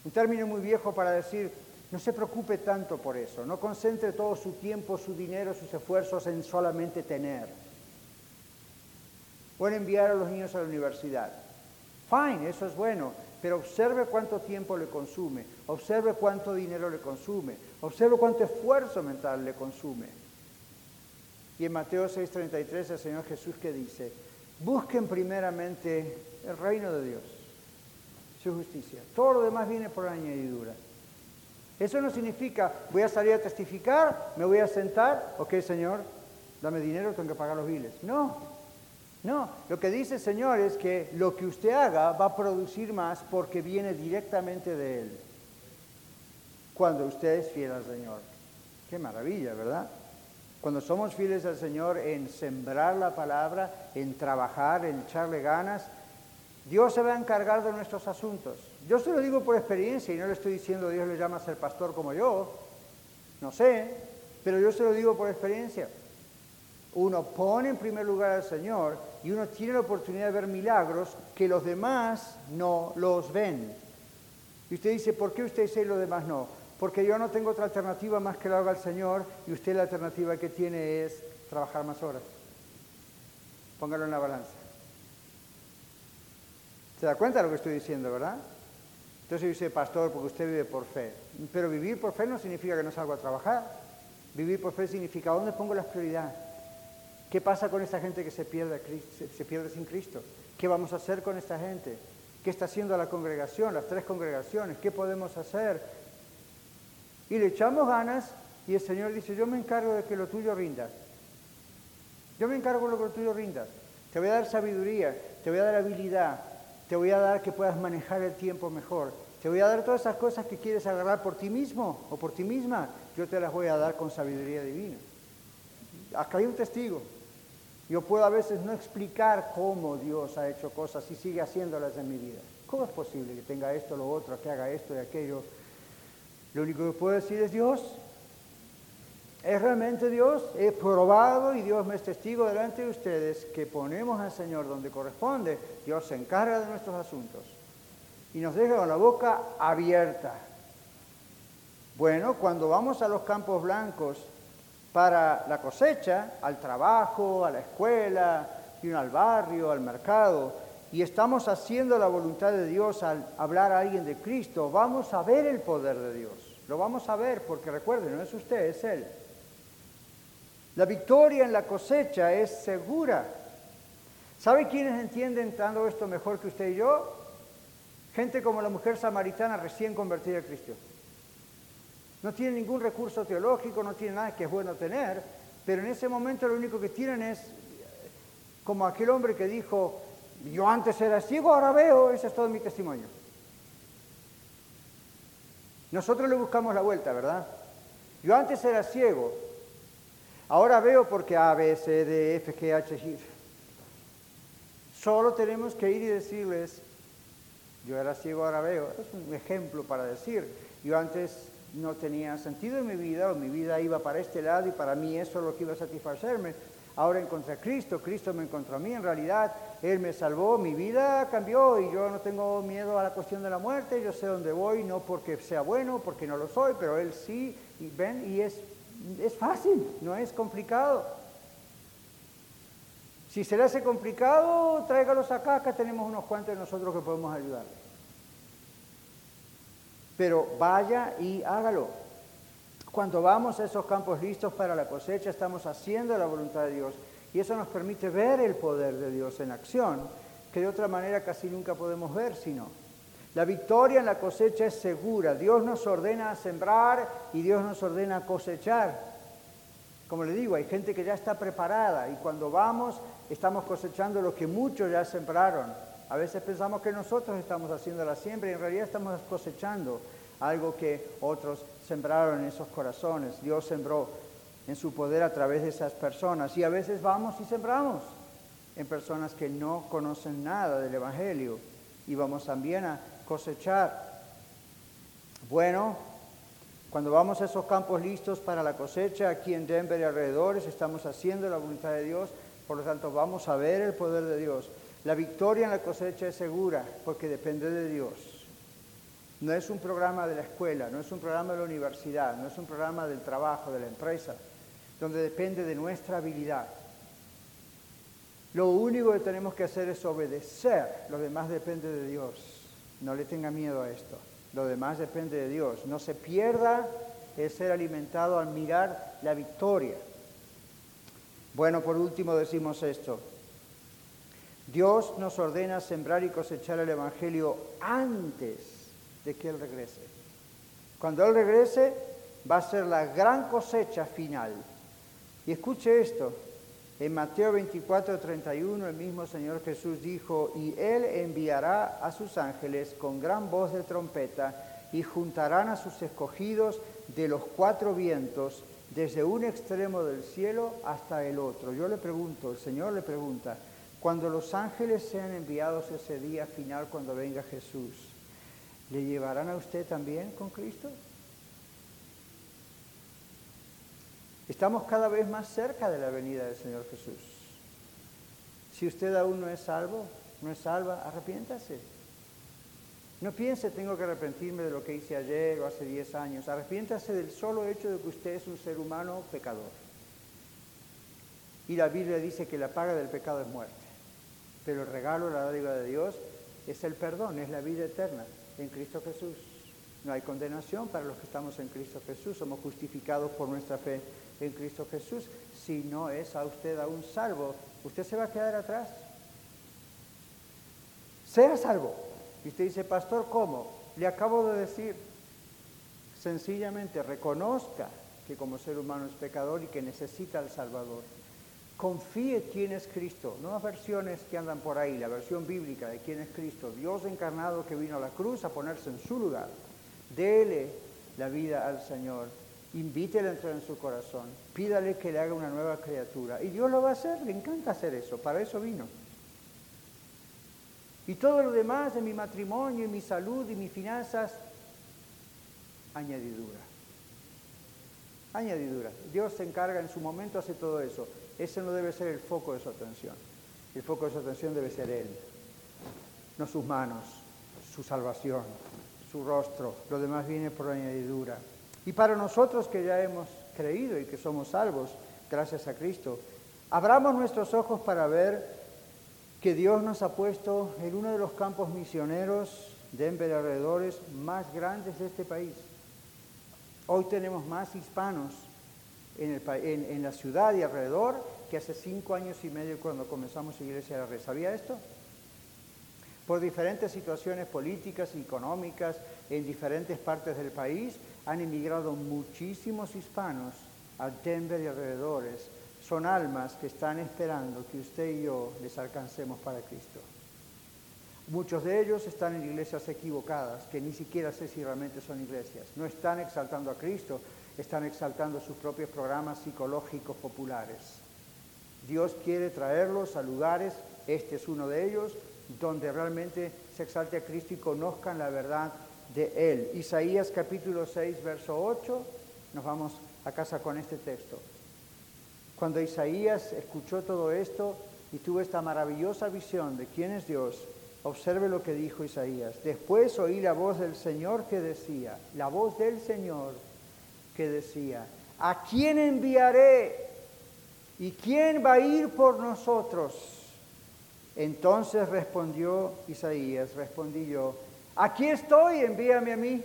Un término muy viejo para decir, no se preocupe tanto por eso, no concentre todo su tiempo, su dinero, sus esfuerzos en solamente tener. O enviar a los niños a la universidad. Fine, eso es bueno, pero observe cuánto tiempo le consume, observe cuánto dinero le consume, observe cuánto esfuerzo mental le consume. Y en Mateo 6:33 el Señor Jesús que dice, busquen primeramente el reino de Dios, su justicia. Todo lo demás viene por añadidura. Eso no significa, voy a salir a testificar, me voy a sentar, ok Señor, dame dinero, tengo que pagar los biles. No, no, lo que dice el Señor es que lo que usted haga va a producir más porque viene directamente de Él. Cuando usted es fiel al Señor. Qué maravilla, ¿verdad? Cuando somos fieles al Señor en sembrar la palabra, en trabajar, en echarle ganas, Dios se va a encargar de nuestros asuntos. Yo se lo digo por experiencia y no le estoy diciendo Dios le llama a ser pastor como yo. No sé, pero yo se lo digo por experiencia. Uno pone en primer lugar al Señor y uno tiene la oportunidad de ver milagros que los demás no los ven. Y usted dice, ¿por qué usted dice y los demás no? Porque yo no tengo otra alternativa más que lo haga el Señor y usted la alternativa que tiene es trabajar más horas. Póngalo en la balanza. ¿Se da cuenta de lo que estoy diciendo, verdad? Entonces dice, pastor, porque usted vive por fe. Pero vivir por fe no significa que no salgo a trabajar. Vivir por fe significa, ¿dónde pongo las prioridades? ¿Qué pasa con esta gente que se pierde, sin Cristo? ¿Qué vamos a hacer con esta gente? ¿Qué está haciendo la congregación, las tres congregaciones? ¿Qué podemos hacer? Y le echamos ganas y el Señor dice, yo me encargo de que lo tuyo rinda. Yo me encargo de que lo tuyo rinda. Te voy a dar sabiduría, te voy a dar habilidad, te voy a dar que puedas manejar el tiempo mejor. Te voy a dar todas esas cosas que quieres agarrar por ti mismo o por ti misma. Yo te las voy a dar con sabiduría divina. Acá hay un testigo. Yo puedo a veces no explicar cómo Dios ha hecho cosas y sigue haciéndolas en mi vida. ¿Cómo es posible que tenga esto, lo otro, que haga esto y aquello? Lo único que puedo decir es Dios. Es realmente Dios. He probado y Dios me es testigo delante de ustedes que ponemos al Señor donde corresponde. Dios se encarga de nuestros asuntos y nos deja con la boca abierta. Bueno, cuando vamos a los campos blancos para la cosecha, al trabajo, a la escuela, y al barrio, al mercado, y estamos haciendo la voluntad de Dios al hablar a alguien de Cristo, vamos a ver el poder de Dios. Lo vamos a ver porque recuerden, no es usted, es Él. La victoria en la cosecha es segura. ¿Sabe quiénes entienden tanto esto mejor que usted y yo? Gente como la mujer samaritana recién convertida a Cristo. No tienen ningún recurso teológico, no tienen nada que es bueno tener, pero en ese momento lo único que tienen es como aquel hombre que dijo, yo antes era ciego, ahora veo, ese es todo mi testimonio. Nosotros le buscamos la vuelta, ¿verdad? Yo antes era ciego, ahora veo porque A, B, C, D, F, G, H, I. Solo tenemos que ir y decirles, yo era ciego, ahora veo. Es un ejemplo para decir, yo antes no tenía sentido en mi vida, o mi vida iba para este lado y para mí eso es lo que iba a satisfacerme. Ahora encontré a Cristo, Cristo me encontró a mí, en realidad Él me salvó, mi vida cambió y yo no tengo miedo a la cuestión de la muerte, yo sé dónde voy, no porque sea bueno, porque no lo soy, pero Él sí, y ven, y es, es fácil, no es complicado. Si se le hace complicado, tráigalos acá, acá tenemos unos cuantos de nosotros que podemos ayudarle. Pero vaya y hágalo. Cuando vamos a esos campos listos para la cosecha, estamos haciendo la voluntad de Dios. Y eso nos permite ver el poder de Dios en acción, que de otra manera casi nunca podemos ver, sino. La victoria en la cosecha es segura. Dios nos ordena a sembrar y Dios nos ordena a cosechar. Como le digo, hay gente que ya está preparada y cuando vamos estamos cosechando lo que muchos ya sembraron. A veces pensamos que nosotros estamos haciendo la siembra y en realidad estamos cosechando algo que otros sembraron en esos corazones. Dios sembró en su poder a través de esas personas. Y a veces vamos y sembramos en personas que no conocen nada del Evangelio. Y vamos también a cosechar. Bueno, cuando vamos a esos campos listos para la cosecha, aquí en Denver y alrededores, estamos haciendo la voluntad de Dios. Por lo tanto, vamos a ver el poder de Dios. La victoria en la cosecha es segura porque depende de Dios. No es un programa de la escuela, no es un programa de la universidad, no es un programa del trabajo, de la empresa, donde depende de nuestra habilidad. Lo único que tenemos que hacer es obedecer, lo demás depende de Dios. No le tenga miedo a esto, lo demás depende de Dios. No se pierda el ser alimentado al mirar la victoria. Bueno, por último decimos esto, Dios nos ordena sembrar y cosechar el Evangelio antes de que Él regrese. Cuando Él regrese va a ser la gran cosecha final. Y escuche esto, en Mateo 24, 31 el mismo Señor Jesús dijo, y Él enviará a sus ángeles con gran voz de trompeta y juntarán a sus escogidos de los cuatro vientos, desde un extremo del cielo hasta el otro. Yo le pregunto, el Señor le pregunta, cuando los ángeles sean enviados ese día final, cuando venga Jesús, ¿le llevarán a usted también con Cristo? Estamos cada vez más cerca de la venida del Señor Jesús. Si usted aún no es salvo, no es salva, arrepiéntase. No piense, tengo que arrepentirme de lo que hice ayer o hace 10 años. Arrepiéntase del solo hecho de que usted es un ser humano pecador. Y la Biblia dice que la paga del pecado es muerte. Pero el regalo, la dádiva de Dios, es el perdón, es la vida eterna en Cristo Jesús. No hay condenación para los que estamos en Cristo Jesús. Somos justificados por nuestra fe en Cristo Jesús. Si no es a usted aún salvo, usted se va a quedar atrás. Sea salvo. Y usted dice, pastor, ¿cómo? Le acabo de decir, sencillamente reconozca que como ser humano es pecador y que necesita al Salvador. Confíe quién es Cristo, no las versiones que andan por ahí, la versión bíblica de quién es Cristo, Dios encarnado que vino a la cruz a ponerse en su lugar. Dele la vida al Señor invítele a entrar en su corazón, pídale que le haga una nueva criatura. Y Dios lo va a hacer, le encanta hacer eso, para eso vino. Y todo lo demás de mi matrimonio y mi salud y mis finanzas, añadidura. Añadidura. Dios se encarga en su momento, hace todo eso. Ese no debe ser el foco de su atención. El foco de su atención debe ser Él, no sus manos, su salvación, su rostro. Lo demás viene por añadidura. Y para nosotros que ya hemos creído y que somos salvos gracias a Cristo, abramos nuestros ojos para ver que Dios nos ha puesto en uno de los campos misioneros de alrededores más grandes de este país. Hoy tenemos más hispanos en, en, la ciudad y alrededor que hace cinco años y medio cuando comenzamos Iglesia de la Red. ¿Sabía esto? Por diferentes situaciones políticas y económicas en diferentes partes del país, han emigrado muchísimos hispanos a Denver y alrededores. Son almas que están esperando que usted y yo les alcancemos para Cristo. Muchos de ellos están en iglesias equivocadas, que ni siquiera sé si realmente son iglesias. No están exaltando a Cristo, están exaltando sus propios programas psicológicos populares. Dios quiere traerlos a lugares, este es uno de ellos, donde realmente se exalte a Cristo y conozcan la verdad de él. Isaías capítulo 6, verso 8, nos vamos a casa con este texto. Cuando Isaías escuchó todo esto y tuvo esta maravillosa visión de quién es Dios, observe lo que dijo Isaías. Después oí la voz del Señor que decía, la voz del Señor que decía, ¿a quién enviaré? ¿Y quién va a ir por nosotros? Entonces respondió Isaías, respondí yo, Aquí estoy, envíame a mí.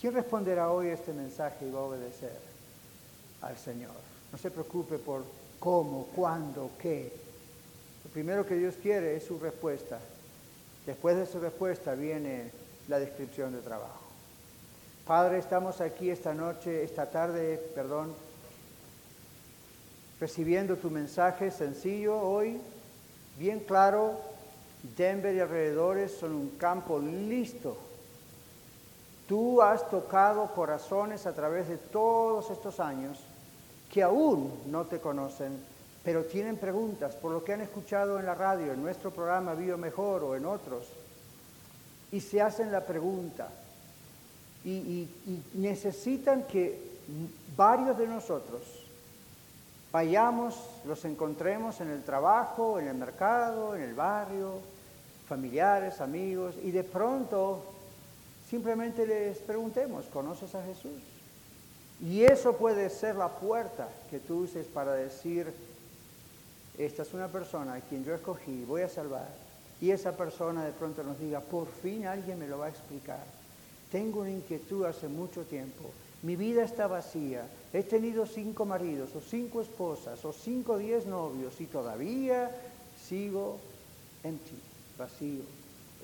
¿Quién responderá hoy este mensaje y va a obedecer al Señor? No se preocupe por cómo, cuándo, qué. Lo primero que Dios quiere es su respuesta. Después de su respuesta viene la descripción de trabajo. Padre, estamos aquí esta noche, esta tarde, perdón, recibiendo tu mensaje sencillo hoy, bien claro, Denver y alrededores son un campo listo. Tú has tocado corazones a través de todos estos años que aún no te conocen, pero tienen preguntas por lo que han escuchado en la radio, en nuestro programa Vivo Mejor o en otros, y se hacen la pregunta. Y necesitan que varios de nosotros vayamos, los encontremos en el trabajo, en el mercado, en el barrio, familiares, amigos, y de pronto simplemente les preguntemos, ¿conoces a Jesús? Y eso puede ser la puerta que tú uses para decir, esta es una persona a quien yo escogí, voy a salvar. Y esa persona de pronto nos diga, por fin alguien me lo va a explicar. Tengo una inquietud hace mucho tiempo. Mi vida está vacía. He tenido cinco maridos o cinco esposas o cinco diez novios y todavía sigo en ti vacío.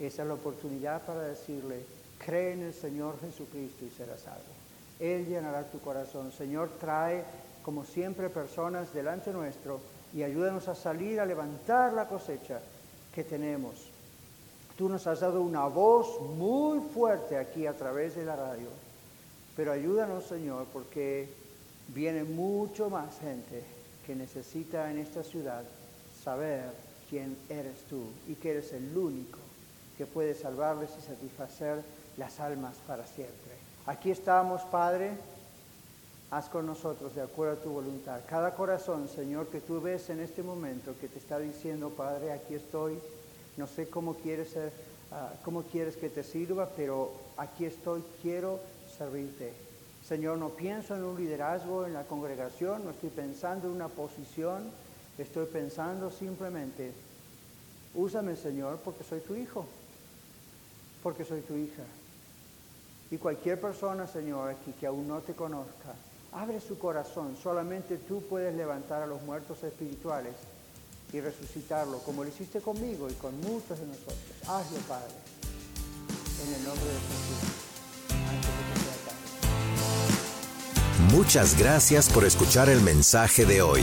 Esa es la oportunidad para decirle, cree en el Señor Jesucristo y serás salvo. Él llenará tu corazón. Señor, trae como siempre personas delante nuestro y ayúdanos a salir a levantar la cosecha que tenemos. Tú nos has dado una voz muy fuerte aquí a través de la radio, pero ayúdanos, Señor, porque viene mucho más gente que necesita en esta ciudad saber quién eres tú y que eres el único que puede salvarles y satisfacer las almas para siempre. Aquí estamos, Padre, haz con nosotros de acuerdo a tu voluntad. Cada corazón, Señor, que tú ves en este momento, que te está diciendo, Padre, aquí estoy, no sé cómo quieres, ser, ah, cómo quieres que te sirva, pero aquí estoy, quiero servirte. Señor, no pienso en un liderazgo en la congregación, no estoy pensando en una posición, estoy pensando simplemente, úsame, Señor, porque soy tu hijo, porque soy tu hija. Y cualquier persona, Señor, aquí que aún no te conozca, abre su corazón. Solamente tú puedes levantar a los muertos espirituales y resucitarlo, como lo hiciste conmigo y con muchos de nosotros. Hazlo, Padre, en el nombre de Jesús. Muchas gracias por escuchar el mensaje de hoy.